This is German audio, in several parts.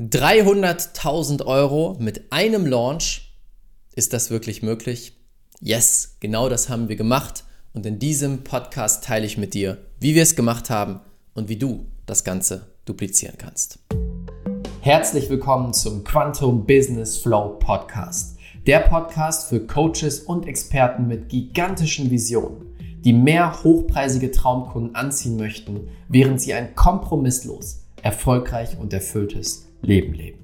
300.000 Euro mit einem Launch. Ist das wirklich möglich? Yes, genau das haben wir gemacht. Und in diesem Podcast teile ich mit dir, wie wir es gemacht haben und wie du das Ganze duplizieren kannst. Herzlich willkommen zum Quantum Business Flow Podcast. Der Podcast für Coaches und Experten mit gigantischen Visionen, die mehr hochpreisige Traumkunden anziehen möchten, während sie ein kompromisslos, erfolgreich und erfülltes Leben leben.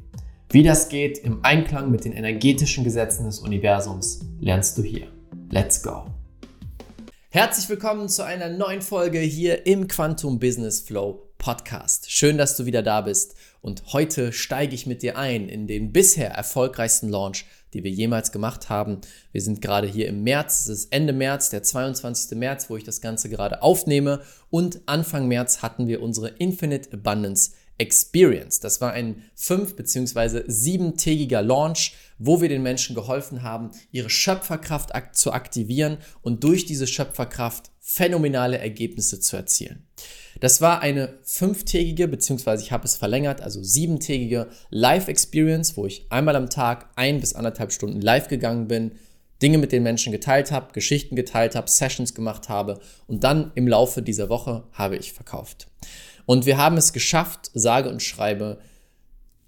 Wie das geht im Einklang mit den energetischen Gesetzen des Universums, lernst du hier. Let's go! Herzlich willkommen zu einer neuen Folge hier im Quantum Business Flow Podcast. Schön, dass du wieder da bist und heute steige ich mit dir ein in den bisher erfolgreichsten Launch, die wir jemals gemacht haben. Wir sind gerade hier im März, es ist Ende März, der 22. März, wo ich das Ganze gerade aufnehme und Anfang März hatten wir unsere Infinite Abundance Experience. Das war ein fünf- bzw. siebentägiger Launch, wo wir den Menschen geholfen haben, ihre Schöpferkraft zu aktivieren und durch diese Schöpferkraft phänomenale Ergebnisse zu erzielen. Das war eine fünftägige, beziehungsweise ich habe es verlängert, also siebentägige Live-Experience, wo ich einmal am Tag ein bis anderthalb Stunden live gegangen bin, Dinge mit den Menschen geteilt habe, Geschichten geteilt habe, Sessions gemacht habe und dann im Laufe dieser Woche habe ich verkauft. Und wir haben es geschafft, sage und schreibe,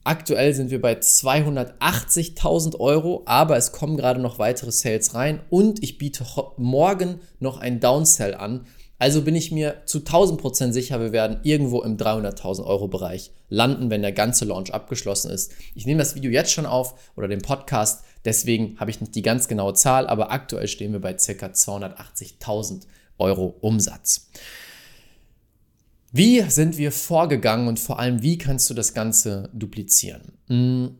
aktuell sind wir bei 280.000 Euro, aber es kommen gerade noch weitere Sales rein und ich biete morgen noch ein Downsell an. Also bin ich mir zu 1000% sicher, wir werden irgendwo im 300.000 Euro Bereich landen, wenn der ganze Launch abgeschlossen ist. Ich nehme das Video jetzt schon auf oder den Podcast, deswegen habe ich nicht die ganz genaue Zahl, aber aktuell stehen wir bei ca. 280.000 Euro Umsatz. Wie sind wir vorgegangen und vor allem, wie kannst du das Ganze duplizieren? Hm.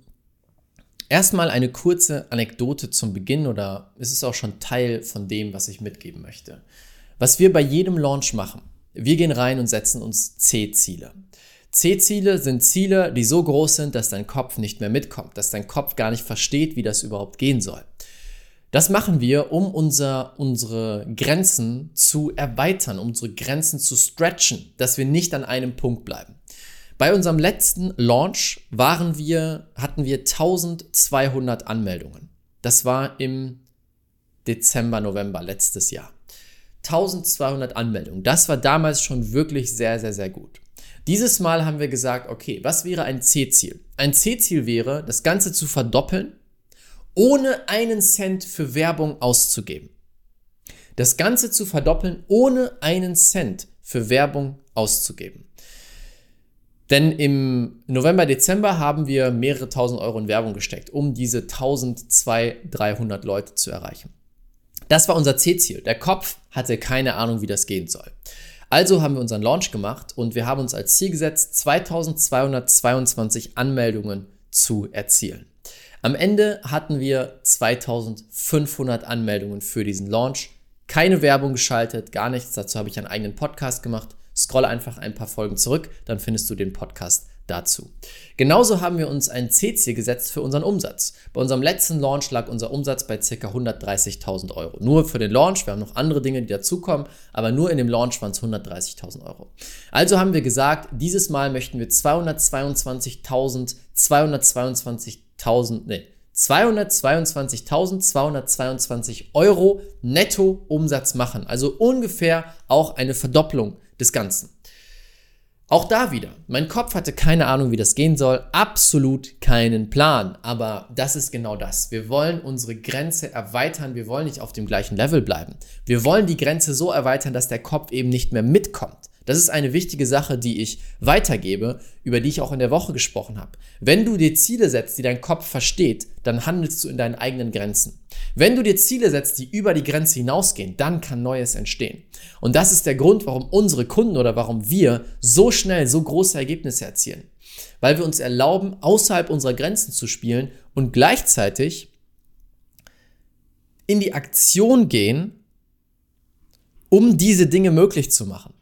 Erstmal eine kurze Anekdote zum Beginn oder es ist auch schon Teil von dem, was ich mitgeben möchte. Was wir bei jedem Launch machen, wir gehen rein und setzen uns C-Ziele. C-Ziele sind Ziele, die so groß sind, dass dein Kopf nicht mehr mitkommt, dass dein Kopf gar nicht versteht, wie das überhaupt gehen soll. Das machen wir, um unser, unsere Grenzen zu erweitern, um unsere Grenzen zu stretchen, dass wir nicht an einem Punkt bleiben. Bei unserem letzten Launch waren wir, hatten wir 1200 Anmeldungen. Das war im Dezember, November letztes Jahr. 1200 Anmeldungen. Das war damals schon wirklich sehr, sehr, sehr gut. Dieses Mal haben wir gesagt, okay, was wäre ein C-Ziel? Ein C-Ziel wäre, das Ganze zu verdoppeln ohne einen Cent für Werbung auszugeben. Das Ganze zu verdoppeln, ohne einen Cent für Werbung auszugeben. Denn im November, Dezember haben wir mehrere tausend Euro in Werbung gesteckt, um diese 1200, 300 Leute zu erreichen. Das war unser C-Ziel. Der Kopf hatte keine Ahnung, wie das gehen soll. Also haben wir unseren Launch gemacht und wir haben uns als Ziel gesetzt, 2222 Anmeldungen zu erzielen. Am Ende hatten wir 2500 Anmeldungen für diesen Launch. Keine Werbung geschaltet, gar nichts. Dazu habe ich einen eigenen Podcast gemacht. Scroll einfach ein paar Folgen zurück, dann findest du den Podcast dazu. Genauso haben wir uns ein C-Ziel gesetzt für unseren Umsatz. Bei unserem letzten Launch lag unser Umsatz bei ca. 130.000 Euro. Nur für den Launch, wir haben noch andere Dinge, die dazukommen, aber nur in dem Launch waren es 130.000 Euro. Also haben wir gesagt, dieses Mal möchten wir 222.000, 222 222.000, nee, 222.222 Euro netto Umsatz machen. Also ungefähr auch eine Verdopplung des Ganzen. Auch da wieder, mein Kopf hatte keine Ahnung, wie das gehen soll, absolut keinen Plan. Aber das ist genau das. Wir wollen unsere Grenze erweitern, wir wollen nicht auf dem gleichen Level bleiben. Wir wollen die Grenze so erweitern, dass der Kopf eben nicht mehr mitkommt. Das ist eine wichtige Sache, die ich weitergebe, über die ich auch in der Woche gesprochen habe. Wenn du dir Ziele setzt, die dein Kopf versteht, dann handelst du in deinen eigenen Grenzen. Wenn du dir Ziele setzt, die über die Grenze hinausgehen, dann kann Neues entstehen. Und das ist der Grund, warum unsere Kunden oder warum wir so schnell so große Ergebnisse erzielen. Weil wir uns erlauben, außerhalb unserer Grenzen zu spielen und gleichzeitig in die Aktion gehen, um diese Dinge möglich zu machen.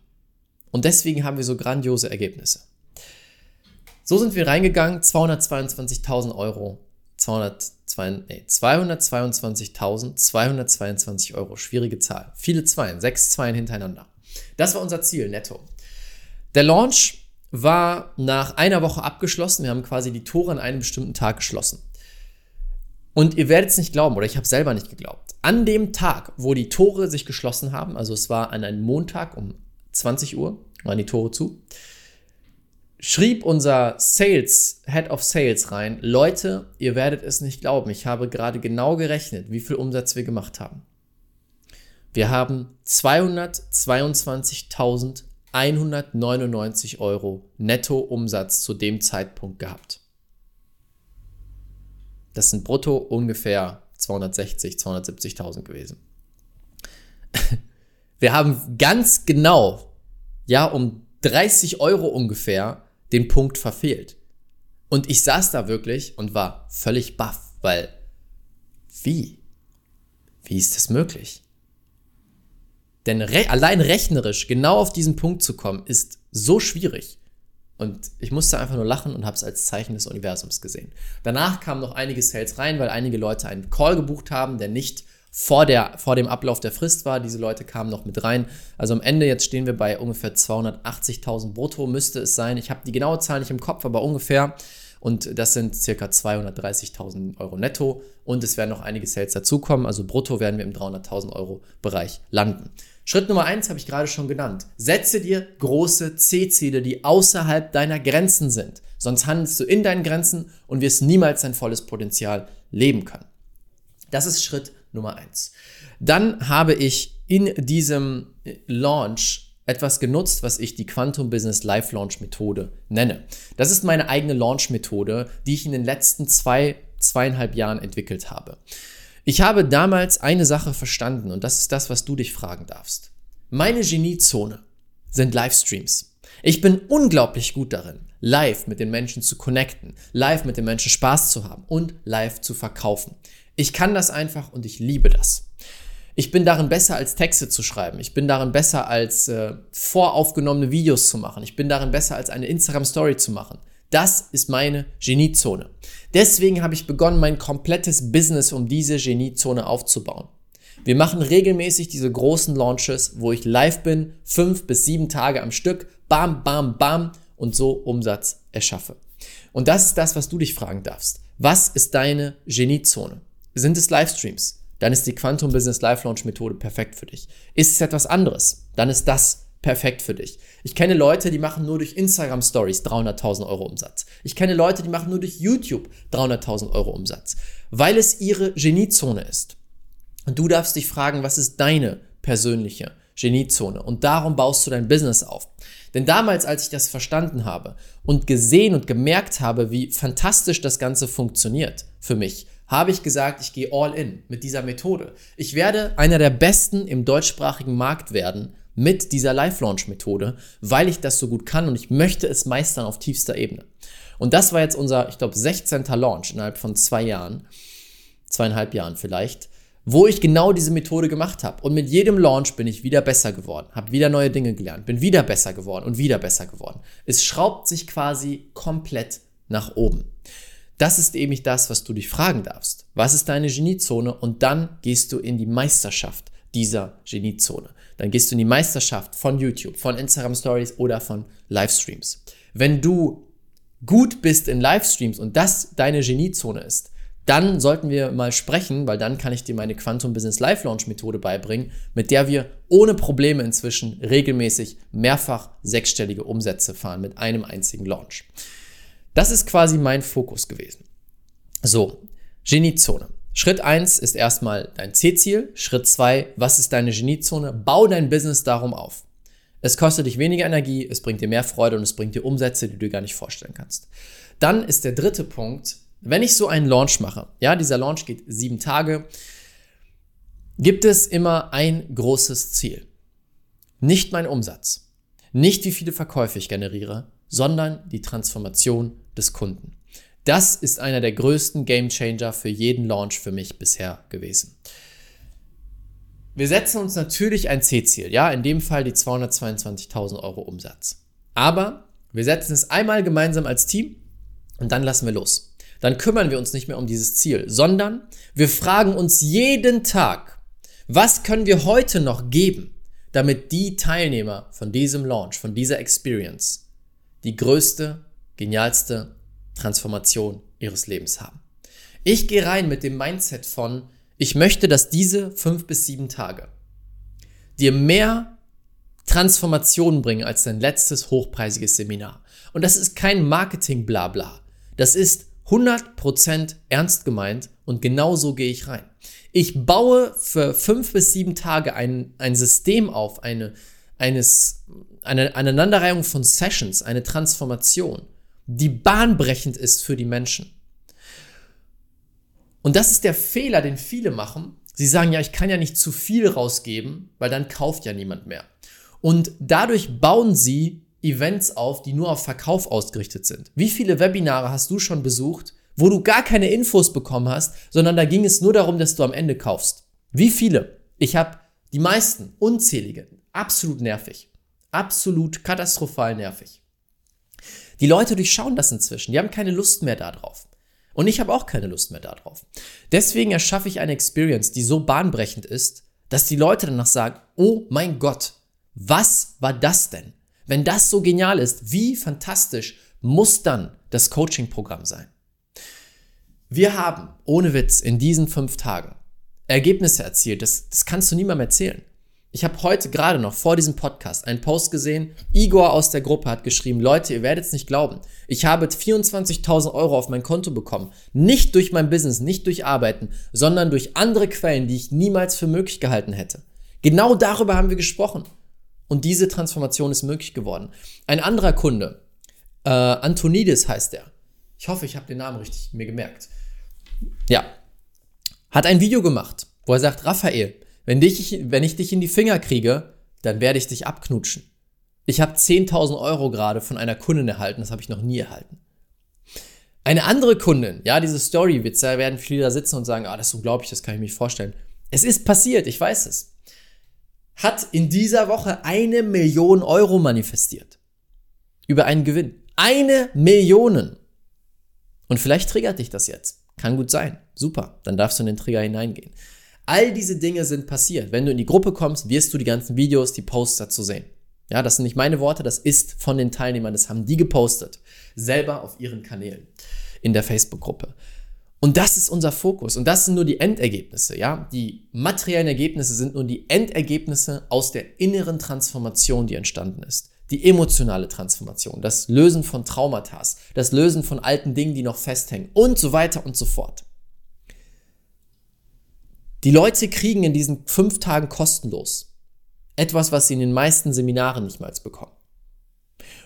Und deswegen haben wir so grandiose Ergebnisse. So sind wir reingegangen, 222.000 Euro, 222.222 Euro, schwierige Zahl. Viele Zweien, sechs Zweien hintereinander. Das war unser Ziel, netto. Der Launch war nach einer Woche abgeschlossen. Wir haben quasi die Tore an einem bestimmten Tag geschlossen. Und ihr werdet es nicht glauben, oder ich habe selber nicht geglaubt. An dem Tag, wo die Tore sich geschlossen haben, also es war an einem Montag um 20 Uhr, waren die Tore zu, schrieb unser Sales, Head of Sales rein, Leute, ihr werdet es nicht glauben, ich habe gerade genau gerechnet, wie viel Umsatz wir gemacht haben. Wir haben 222.199 Euro Nettoumsatz zu dem Zeitpunkt gehabt. Das sind brutto ungefähr 260, 270.000 gewesen. Wir haben ganz genau, ja, um 30 Euro ungefähr den Punkt verfehlt. Und ich saß da wirklich und war völlig baff, weil wie? Wie ist das möglich? Denn re allein rechnerisch genau auf diesen Punkt zu kommen, ist so schwierig. Und ich musste einfach nur lachen und habe es als Zeichen des Universums gesehen. Danach kamen noch einige Sales rein, weil einige Leute einen Call gebucht haben, der nicht vor, der, vor dem Ablauf der Frist war. Diese Leute kamen noch mit rein. Also am Ende, jetzt stehen wir bei ungefähr 280.000 brutto, müsste es sein. Ich habe die genaue Zahl nicht im Kopf, aber ungefähr. Und das sind circa 230.000 Euro netto. Und es werden noch einige Sales dazukommen. Also brutto werden wir im 300.000 Euro Bereich landen. Schritt Nummer eins habe ich gerade schon genannt. Setze dir große C-Ziele, die außerhalb deiner Grenzen sind. Sonst handelst du in deinen Grenzen und wirst niemals dein volles Potenzial leben können. Das ist Schritt Nummer eins. Dann habe ich in diesem Launch etwas genutzt, was ich die Quantum Business Live Launch Methode nenne. Das ist meine eigene Launch Methode, die ich in den letzten zwei, zweieinhalb Jahren entwickelt habe. Ich habe damals eine Sache verstanden und das ist das, was du dich fragen darfst. Meine Geniezone sind Livestreams. Ich bin unglaublich gut darin, live mit den Menschen zu connecten, live mit den Menschen Spaß zu haben und live zu verkaufen. Ich kann das einfach und ich liebe das. Ich bin darin besser als Texte zu schreiben. Ich bin darin besser als äh, voraufgenommene Videos zu machen. Ich bin darin besser als eine Instagram Story zu machen. Das ist meine Geniezone. Deswegen habe ich begonnen, mein komplettes Business um diese Geniezone aufzubauen. Wir machen regelmäßig diese großen Launches, wo ich live bin, fünf bis sieben Tage am Stück, bam, bam, bam und so Umsatz erschaffe. Und das ist das, was du dich fragen darfst. Was ist deine Geniezone? Sind es Livestreams? Dann ist die Quantum Business Live Launch Methode perfekt für dich. Ist es etwas anderes? Dann ist das perfekt für dich. Ich kenne Leute, die machen nur durch Instagram Stories 300.000 Euro Umsatz. Ich kenne Leute, die machen nur durch YouTube 300.000 Euro Umsatz, weil es ihre Geniezone ist. Und du darfst dich fragen, was ist deine persönliche Geniezone? Und darum baust du dein Business auf. Denn damals, als ich das verstanden habe und gesehen und gemerkt habe, wie fantastisch das Ganze funktioniert für mich, habe ich gesagt, ich gehe all in mit dieser Methode. Ich werde einer der besten im deutschsprachigen Markt werden, mit dieser Live-Launch-Methode, weil ich das so gut kann und ich möchte es meistern auf tiefster Ebene. Und das war jetzt unser, ich glaube, 16. Launch innerhalb von zwei Jahren, zweieinhalb Jahren vielleicht, wo ich genau diese Methode gemacht habe. Und mit jedem Launch bin ich wieder besser geworden, habe wieder neue Dinge gelernt, bin wieder besser geworden und wieder besser geworden. Es schraubt sich quasi komplett nach oben. Das ist eben das, was du dich fragen darfst. Was ist deine Geniezone? Und dann gehst du in die Meisterschaft dieser Geniezone. Dann gehst du in die Meisterschaft von YouTube, von Instagram Stories oder von Livestreams. Wenn du gut bist in Livestreams und das deine Geniezone ist, dann sollten wir mal sprechen, weil dann kann ich dir meine Quantum Business Live Launch Methode beibringen, mit der wir ohne Probleme inzwischen regelmäßig mehrfach sechsstellige Umsätze fahren mit einem einzigen Launch. Das ist quasi mein Fokus gewesen. So, Geniezone. Schritt eins ist erstmal dein C-Ziel. Schritt zwei, was ist deine Geniezone? Bau dein Business darum auf. Es kostet dich weniger Energie, es bringt dir mehr Freude und es bringt dir Umsätze, die du dir gar nicht vorstellen kannst. Dann ist der dritte Punkt, wenn ich so einen Launch mache, ja, dieser Launch geht sieben Tage, gibt es immer ein großes Ziel. Nicht mein Umsatz, nicht wie viele Verkäufe ich generiere, sondern die Transformation des Kunden. Das ist einer der größten Game Changer für jeden Launch für mich bisher gewesen. Wir setzen uns natürlich ein C-Ziel, ja, in dem Fall die 222.000 Euro Umsatz. Aber wir setzen es einmal gemeinsam als Team und dann lassen wir los. Dann kümmern wir uns nicht mehr um dieses Ziel, sondern wir fragen uns jeden Tag, was können wir heute noch geben, damit die Teilnehmer von diesem Launch, von dieser Experience die größte, genialste Transformation ihres Lebens haben. Ich gehe rein mit dem Mindset von, ich möchte, dass diese fünf bis sieben Tage dir mehr Transformationen bringen als dein letztes hochpreisiges Seminar. Und das ist kein Marketing-Blabla. Das ist 100% ernst gemeint und genau so gehe ich rein. Ich baue für fünf bis sieben Tage ein, ein System auf, eine, eines, eine Aneinanderreihung von Sessions, eine Transformation, die bahnbrechend ist für die Menschen. Und das ist der Fehler, den viele machen. Sie sagen, ja, ich kann ja nicht zu viel rausgeben, weil dann kauft ja niemand mehr. Und dadurch bauen sie Events auf, die nur auf Verkauf ausgerichtet sind. Wie viele Webinare hast du schon besucht, wo du gar keine Infos bekommen hast, sondern da ging es nur darum, dass du am Ende kaufst? Wie viele? Ich habe die meisten, unzählige, absolut nervig. Absolut katastrophal nervig. Die Leute durchschauen das inzwischen, die haben keine Lust mehr darauf. Und ich habe auch keine Lust mehr darauf. Deswegen erschaffe ich eine Experience, die so bahnbrechend ist, dass die Leute danach sagen, oh mein Gott, was war das denn? Wenn das so genial ist, wie fantastisch muss dann das Coaching-Programm sein? Wir haben, ohne Witz, in diesen fünf Tagen Ergebnisse erzielt. Das, das kannst du niemandem erzählen. Ich habe heute gerade noch vor diesem Podcast einen Post gesehen. Igor aus der Gruppe hat geschrieben, Leute, ihr werdet es nicht glauben. Ich habe 24.000 Euro auf mein Konto bekommen. Nicht durch mein Business, nicht durch Arbeiten, sondern durch andere Quellen, die ich niemals für möglich gehalten hätte. Genau darüber haben wir gesprochen. Und diese Transformation ist möglich geworden. Ein anderer Kunde, äh, Antonides heißt er. Ich hoffe, ich habe den Namen richtig mir gemerkt. Ja. Hat ein Video gemacht, wo er sagt, Raphael, wenn, dich, wenn ich dich in die Finger kriege, dann werde ich dich abknutschen. Ich habe 10.000 Euro gerade von einer Kundin erhalten, das habe ich noch nie erhalten. Eine andere Kundin, ja, diese Story-Witze, werden viele da sitzen und sagen, ah, das ist unglaublich, das kann ich mir vorstellen. Es ist passiert, ich weiß es. Hat in dieser Woche eine Million Euro manifestiert. Über einen Gewinn. Eine Million. Und vielleicht triggert dich das jetzt. Kann gut sein. Super. Dann darfst du in den Trigger hineingehen. All diese Dinge sind passiert. Wenn du in die Gruppe kommst, wirst du die ganzen Videos, die Posts dazu sehen. Ja, das sind nicht meine Worte, das ist von den Teilnehmern, das haben die gepostet. Selber auf ihren Kanälen in der Facebook-Gruppe. Und das ist unser Fokus. Und das sind nur die Endergebnisse, ja. Die materiellen Ergebnisse sind nur die Endergebnisse aus der inneren Transformation, die entstanden ist. Die emotionale Transformation, das Lösen von Traumata, das Lösen von alten Dingen, die noch festhängen und so weiter und so fort. Die Leute kriegen in diesen fünf Tagen kostenlos etwas, was sie in den meisten Seminaren nicht mal bekommen.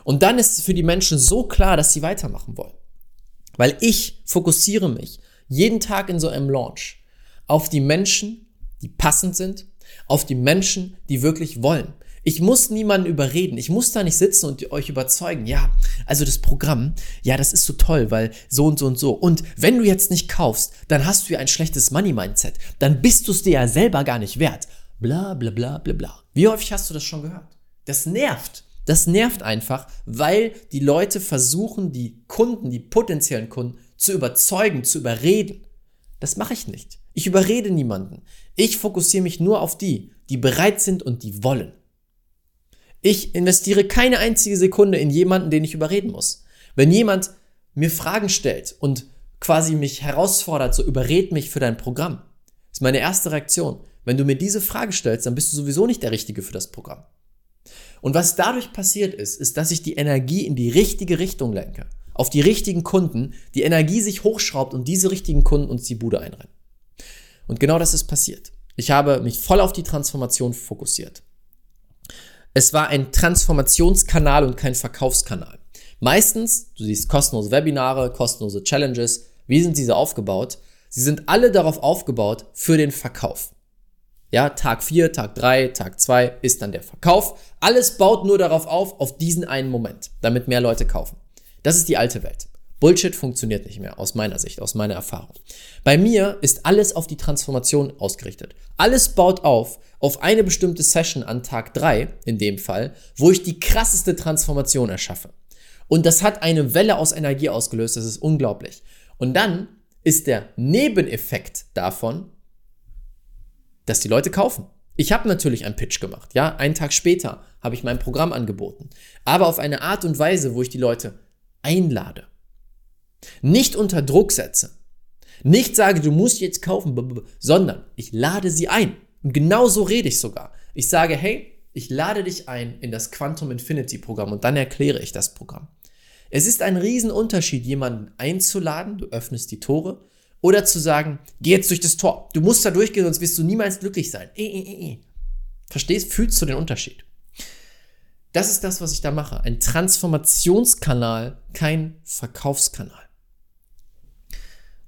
Und dann ist es für die Menschen so klar, dass sie weitermachen wollen. Weil ich fokussiere mich jeden Tag in so einem Launch auf die Menschen, die passend sind, auf die Menschen, die wirklich wollen. Ich muss niemanden überreden. Ich muss da nicht sitzen und euch überzeugen. Ja, also das Programm, ja, das ist so toll, weil so und so und so. Und wenn du jetzt nicht kaufst, dann hast du ja ein schlechtes Money-Mindset. Dann bist du es dir ja selber gar nicht wert. Bla, bla, bla, bla, bla. Wie häufig hast du das schon gehört? Das nervt. Das nervt einfach, weil die Leute versuchen, die Kunden, die potenziellen Kunden zu überzeugen, zu überreden. Das mache ich nicht. Ich überrede niemanden. Ich fokussiere mich nur auf die, die bereit sind und die wollen. Ich investiere keine einzige Sekunde in jemanden, den ich überreden muss. Wenn jemand mir Fragen stellt und quasi mich herausfordert, so überred mich für dein Programm, ist meine erste Reaktion. Wenn du mir diese Frage stellst, dann bist du sowieso nicht der Richtige für das Programm. Und was dadurch passiert ist, ist, dass ich die Energie in die richtige Richtung lenke. Auf die richtigen Kunden, die Energie sich hochschraubt und diese richtigen Kunden uns die Bude einrennen. Und genau das ist passiert. Ich habe mich voll auf die Transformation fokussiert. Es war ein Transformationskanal und kein Verkaufskanal. Meistens, du siehst kostenlose Webinare, kostenlose Challenges. Wie sind diese aufgebaut? Sie sind alle darauf aufgebaut für den Verkauf. Ja, Tag 4, Tag 3, Tag 2 ist dann der Verkauf. Alles baut nur darauf auf, auf diesen einen Moment, damit mehr Leute kaufen. Das ist die alte Welt. Bullshit funktioniert nicht mehr, aus meiner Sicht, aus meiner Erfahrung. Bei mir ist alles auf die Transformation ausgerichtet. Alles baut auf auf eine bestimmte Session an Tag 3, in dem Fall, wo ich die krasseste Transformation erschaffe. Und das hat eine Welle aus Energie ausgelöst, das ist unglaublich. Und dann ist der Nebeneffekt davon, dass die Leute kaufen. Ich habe natürlich einen Pitch gemacht, ja, einen Tag später habe ich mein Programm angeboten, aber auf eine Art und Weise, wo ich die Leute einlade. Nicht unter Druck setze. Nicht sage, du musst jetzt kaufen, sondern ich lade sie ein. Und genau so rede ich sogar. Ich sage, hey, ich lade dich ein in das Quantum Infinity Programm und dann erkläre ich das Programm. Es ist ein Riesenunterschied, jemanden einzuladen, du öffnest die Tore, oder zu sagen, geh jetzt durch das Tor, du musst da durchgehen, sonst wirst du niemals glücklich sein. E, e, e, Verstehst? Fühlst du den Unterschied? Das ist das, was ich da mache. Ein Transformationskanal, kein Verkaufskanal.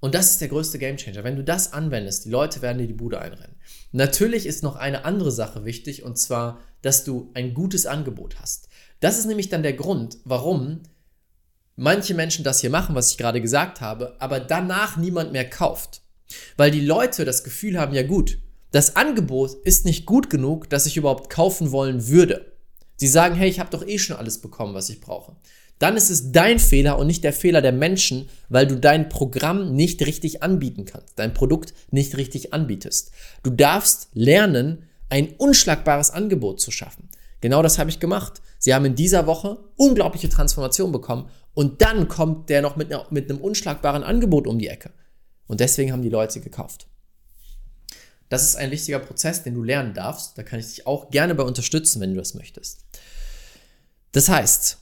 Und das ist der größte Gamechanger. Wenn du das anwendest, die Leute werden dir die Bude einrennen. Natürlich ist noch eine andere Sache wichtig, und zwar, dass du ein gutes Angebot hast. Das ist nämlich dann der Grund, warum manche Menschen das hier machen, was ich gerade gesagt habe, aber danach niemand mehr kauft. Weil die Leute das Gefühl haben, ja gut, das Angebot ist nicht gut genug, dass ich überhaupt kaufen wollen würde. Sie sagen, hey, ich habe doch eh schon alles bekommen, was ich brauche. Dann ist es dein Fehler und nicht der Fehler der Menschen, weil du dein Programm nicht richtig anbieten kannst, dein Produkt nicht richtig anbietest. Du darfst lernen, ein unschlagbares Angebot zu schaffen. Genau das habe ich gemacht. Sie haben in dieser Woche unglaubliche Transformation bekommen und dann kommt der noch mit, einer, mit einem unschlagbaren Angebot um die Ecke. Und deswegen haben die Leute gekauft. Das ist ein wichtiger Prozess, den du lernen darfst. Da kann ich dich auch gerne bei unterstützen, wenn du das möchtest. Das heißt,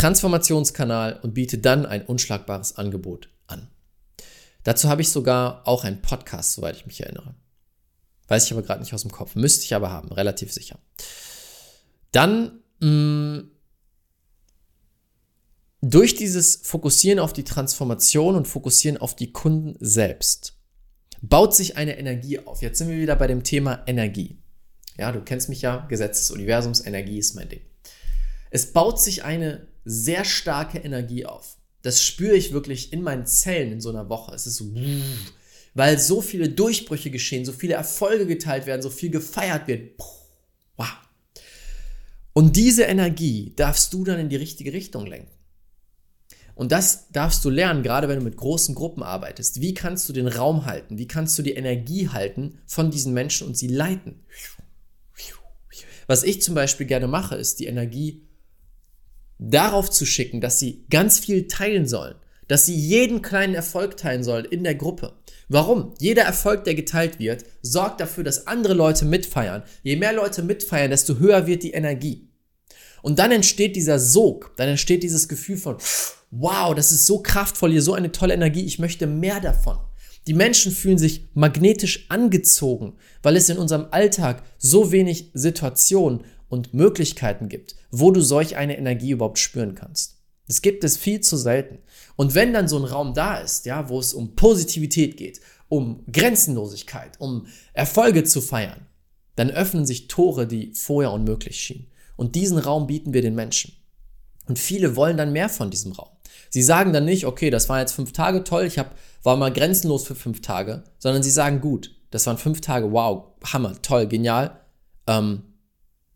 Transformationskanal und biete dann ein unschlagbares Angebot an. Dazu habe ich sogar auch einen Podcast, soweit ich mich erinnere. Weiß ich aber gerade nicht aus dem Kopf. Müsste ich aber haben, relativ sicher. Dann mh, mm, durch dieses Fokussieren auf die Transformation und Fokussieren auf die Kunden selbst baut sich eine Energie auf. Jetzt sind wir wieder bei dem Thema Energie. Ja, du kennst mich ja, Gesetz des Universums, Energie ist mein Ding. Es baut sich eine sehr starke Energie auf. Das spüre ich wirklich in meinen Zellen in so einer Woche. Es ist so, weil so viele Durchbrüche geschehen, so viele Erfolge geteilt werden, so viel gefeiert wird. Wow. Und diese Energie darfst du dann in die richtige Richtung lenken. Und das darfst du lernen, gerade wenn du mit großen Gruppen arbeitest. Wie kannst du den Raum halten? Wie kannst du die Energie halten von diesen Menschen und sie leiten? Was ich zum Beispiel gerne mache, ist die Energie darauf zu schicken, dass sie ganz viel teilen sollen, dass sie jeden kleinen Erfolg teilen sollen in der Gruppe. Warum? Jeder Erfolg, der geteilt wird, sorgt dafür, dass andere Leute mitfeiern. Je mehr Leute mitfeiern, desto höher wird die Energie. Und dann entsteht dieser Sog, dann entsteht dieses Gefühl von, wow, das ist so kraftvoll, hier so eine tolle Energie, ich möchte mehr davon. Die Menschen fühlen sich magnetisch angezogen, weil es in unserem Alltag so wenig Situationen und Möglichkeiten gibt, wo du solch eine Energie überhaupt spüren kannst. Das gibt es viel zu selten. Und wenn dann so ein Raum da ist, ja, wo es um Positivität geht, um Grenzenlosigkeit, um Erfolge zu feiern, dann öffnen sich Tore, die vorher unmöglich schienen. Und diesen Raum bieten wir den Menschen. Und viele wollen dann mehr von diesem Raum. Sie sagen dann nicht, okay, das waren jetzt fünf Tage toll, ich hab, war mal grenzenlos für fünf Tage, sondern sie sagen, gut, das waren fünf Tage, wow, Hammer, toll, genial. Ähm,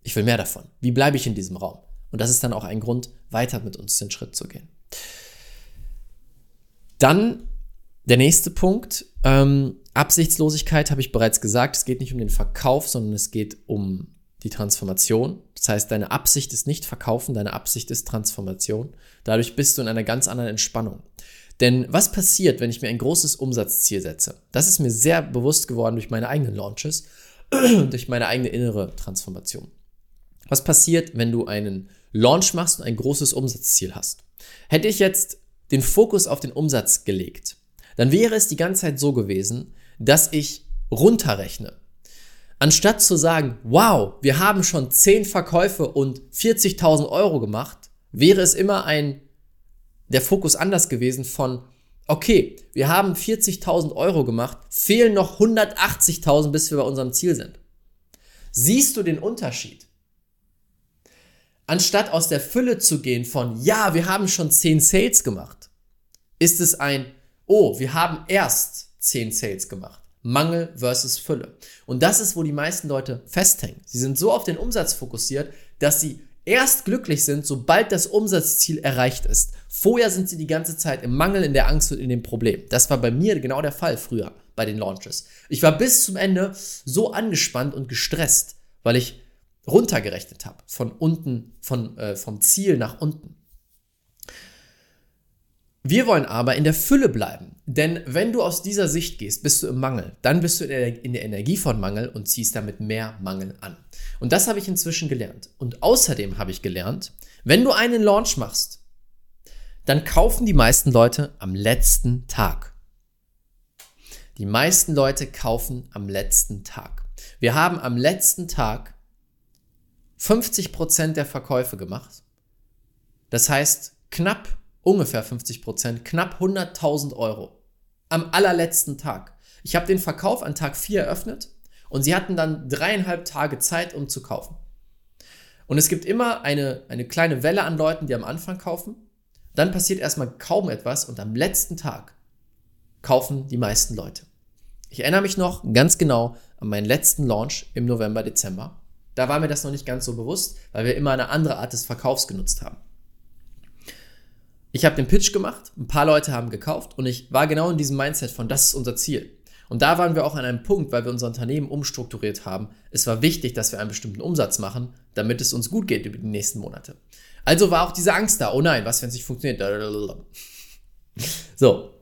ich will mehr davon. Wie bleibe ich in diesem Raum? Und das ist dann auch ein Grund, weiter mit uns den Schritt zu gehen. Dann der nächste Punkt. Ähm, Absichtslosigkeit habe ich bereits gesagt. Es geht nicht um den Verkauf, sondern es geht um die Transformation. Das heißt, deine Absicht ist nicht verkaufen, deine Absicht ist Transformation. Dadurch bist du in einer ganz anderen Entspannung. Denn was passiert, wenn ich mir ein großes Umsatzziel setze? Das ist mir sehr bewusst geworden durch meine eigenen Launches, durch meine eigene innere Transformation. Was passiert, wenn du einen Launch machst und ein großes Umsatzziel hast? Hätte ich jetzt den Fokus auf den Umsatz gelegt, dann wäre es die ganze Zeit so gewesen, dass ich runterrechne. Anstatt zu sagen, wow, wir haben schon 10 Verkäufe und 40.000 Euro gemacht, wäre es immer ein, der Fokus anders gewesen von, okay, wir haben 40.000 Euro gemacht, fehlen noch 180.000, bis wir bei unserem Ziel sind. Siehst du den Unterschied? Anstatt aus der Fülle zu gehen von, ja, wir haben schon 10 Sales gemacht, ist es ein, oh, wir haben erst 10 Sales gemacht. Mangel versus Fülle. Und das ist, wo die meisten Leute festhängen. Sie sind so auf den Umsatz fokussiert, dass sie erst glücklich sind, sobald das Umsatzziel erreicht ist. Vorher sind sie die ganze Zeit im Mangel, in der Angst und in dem Problem. Das war bei mir genau der Fall früher. bei den Launches. Ich war bis zum Ende so angespannt und gestresst, weil ich runtergerechnet habe von unten, von, äh, vom Ziel nach unten. Wir wollen aber in der Fülle bleiben. Denn wenn du aus dieser Sicht gehst, bist du im Mangel. Dann bist du in der Energie von Mangel und ziehst damit mehr Mangel an. Und das habe ich inzwischen gelernt. Und außerdem habe ich gelernt, wenn du einen Launch machst, dann kaufen die meisten Leute am letzten Tag. Die meisten Leute kaufen am letzten Tag. Wir haben am letzten Tag 50% der Verkäufe gemacht. Das heißt, knapp ungefähr 50 Prozent, knapp 100.000 Euro am allerletzten Tag. Ich habe den Verkauf an Tag 4 eröffnet und sie hatten dann dreieinhalb Tage Zeit, um zu kaufen. Und es gibt immer eine, eine kleine Welle an Leuten, die am Anfang kaufen. Dann passiert erstmal kaum etwas und am letzten Tag kaufen die meisten Leute. Ich erinnere mich noch ganz genau an meinen letzten Launch im November, Dezember. Da war mir das noch nicht ganz so bewusst, weil wir immer eine andere Art des Verkaufs genutzt haben. Ich habe den Pitch gemacht, ein paar Leute haben gekauft und ich war genau in diesem Mindset von, das ist unser Ziel. Und da waren wir auch an einem Punkt, weil wir unser Unternehmen umstrukturiert haben. Es war wichtig, dass wir einen bestimmten Umsatz machen, damit es uns gut geht über die nächsten Monate. Also war auch diese Angst da. Oh nein, was, wenn es nicht funktioniert? So.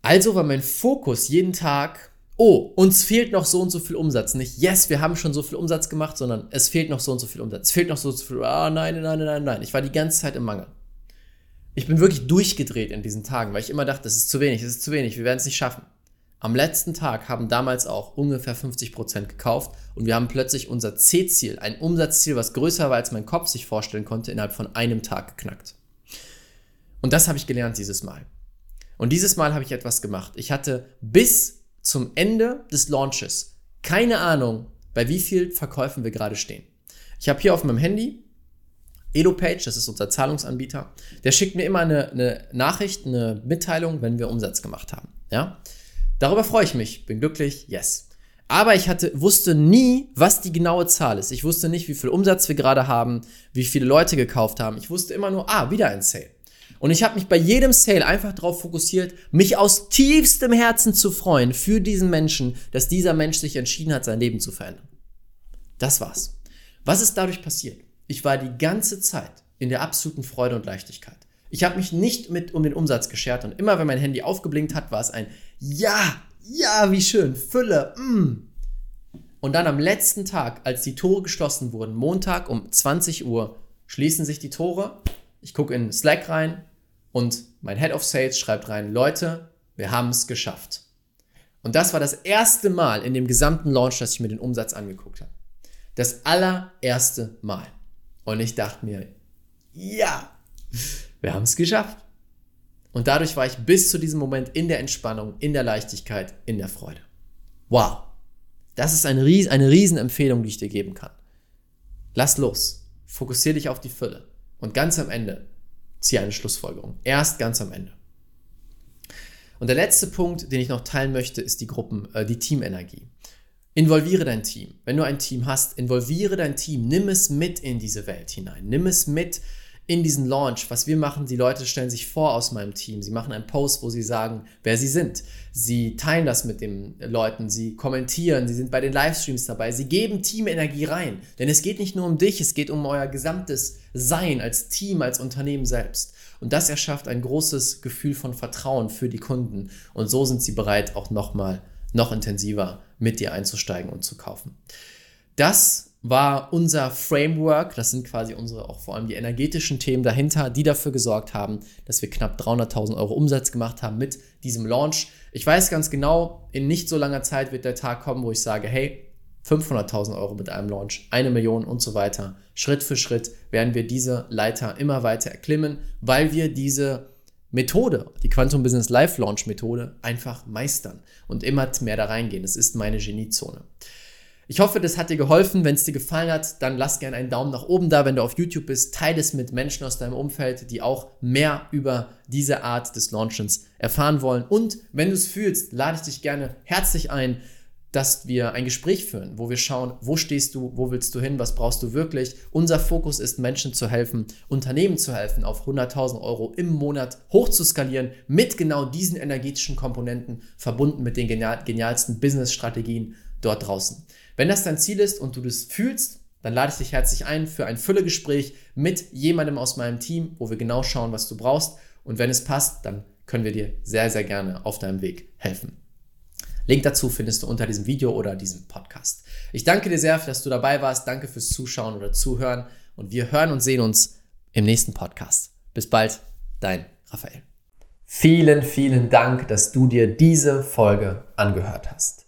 Also war mein Fokus jeden Tag oh, uns fehlt noch so und so viel Umsatz. Nicht, yes, wir haben schon so viel Umsatz gemacht, sondern es fehlt noch so und so viel Umsatz. Es fehlt noch so und so viel, ah, nein, nein, nein, nein. Ich war die ganze Zeit im Mangel. Ich bin wirklich durchgedreht in diesen Tagen, weil ich immer dachte, das ist zu wenig, das ist zu wenig, wir werden es nicht schaffen. Am letzten Tag haben damals auch ungefähr 50% gekauft und wir haben plötzlich unser C-Ziel, ein Umsatzziel, was größer war, als mein Kopf sich vorstellen konnte, innerhalb von einem Tag geknackt. Und das habe ich gelernt dieses Mal. Und dieses Mal habe ich etwas gemacht. Ich hatte bis zum Ende des Launches keine Ahnung, bei wie viel Verkäufen wir gerade stehen. Ich habe hier auf meinem Handy EloPage, das ist unser Zahlungsanbieter, der schickt mir immer eine, eine, Nachricht, eine Mitteilung, wenn wir Umsatz gemacht haben. Ja? Darüber freue ich mich, bin glücklich, yes. Aber ich hatte, wusste nie, was die genaue Zahl ist. Ich wusste nicht, wie viel Umsatz wir gerade haben, wie viele Leute gekauft haben. Ich wusste immer nur, ah, wieder ein Sale. Und ich habe mich bei jedem Sale einfach darauf fokussiert, mich aus tiefstem Herzen zu freuen für diesen Menschen, dass dieser Mensch sich entschieden hat, sein Leben zu verändern. Das war's. Was ist dadurch passiert? Ich war die ganze Zeit in der absoluten Freude und Leichtigkeit. Ich habe mich nicht mit um den Umsatz geschert und immer wenn mein Handy aufgeblinkt hat, war es ein Ja, ja, wie schön, Fülle, mm. Und dann am letzten Tag, als die Tore geschlossen wurden, Montag um 20 Uhr, schließen sich die Tore. Ich gucke in Slack rein, und mein Head of Sales schreibt rein, Leute, wir haben es geschafft. Und das war das erste Mal in dem gesamten Launch, dass ich mir den Umsatz angeguckt habe. Das allererste Mal. Und ich dachte mir, ja, wir haben es geschafft. Und dadurch war ich bis zu diesem Moment in der Entspannung, in der Leichtigkeit, in der Freude. Wow. Das ist eine, Ries eine Riesenempfehlung, die ich dir geben kann. Lass los. Fokussiere dich auf die Fülle. Und ganz am Ende ziehe eine Schlussfolgerung. Erst ganz am Ende. Und der letzte Punkt, den ich noch teilen möchte, ist die Gruppen, äh, die Teamenergie. Involviere dein Team. Wenn du ein Team hast, involviere dein Team. Nimm es mit in diese Welt hinein. Nimm es mit in diesen Launch, was wir machen, die Leute stellen sich vor aus meinem Team. Sie machen einen Post, wo sie sagen, wer sie sind. Sie teilen das mit den Leuten, sie kommentieren, sie sind bei den Livestreams dabei, sie geben Teamenergie rein. Denn es geht nicht nur um dich, es geht um euer gesamtes Sein als Team, als Unternehmen selbst. Und das erschafft ein großes Gefühl von Vertrauen für die Kunden. Und so sind sie bereit, auch nochmal, noch intensiver mit dir einzusteigen und zu kaufen. Das war unser Framework, das sind quasi unsere auch vor allem die energetischen Themen dahinter, die dafür gesorgt haben, dass wir knapp 300.000 Euro Umsatz gemacht haben mit diesem Launch. Ich weiß ganz genau, in nicht so langer Zeit wird der Tag kommen, wo ich sage, hey, 500.000 Euro mit einem Launch, eine Million und so weiter. Schritt für Schritt werden wir diese Leiter immer weiter erklimmen, weil wir diese Methode, die Quantum Business Live Launch Methode, einfach meistern und immer mehr da reingehen. Das ist meine Geniezone. Ich hoffe, das hat dir geholfen. Wenn es dir gefallen hat, dann lass gerne einen Daumen nach oben da. Wenn du auf YouTube bist, teile es mit Menschen aus deinem Umfeld, die auch mehr über diese Art des Launchens erfahren wollen. Und wenn du es fühlst, lade ich dich gerne herzlich ein, dass wir ein Gespräch führen, wo wir schauen, wo stehst du, wo willst du hin, was brauchst du wirklich. Unser Fokus ist, Menschen zu helfen, Unternehmen zu helfen, auf 100.000 Euro im Monat hoch zu skalieren, mit genau diesen energetischen Komponenten, verbunden mit den genial, genialsten Business-Strategien dort draußen. Wenn das dein Ziel ist und du das fühlst, dann lade ich dich herzlich ein für ein Füllegespräch mit jemandem aus meinem Team, wo wir genau schauen, was du brauchst. Und wenn es passt, dann können wir dir sehr, sehr gerne auf deinem Weg helfen. Link dazu findest du unter diesem Video oder diesem Podcast. Ich danke dir sehr, dass du dabei warst. Danke fürs Zuschauen oder Zuhören. Und wir hören und sehen uns im nächsten Podcast. Bis bald, dein Raphael. Vielen, vielen Dank, dass du dir diese Folge angehört hast.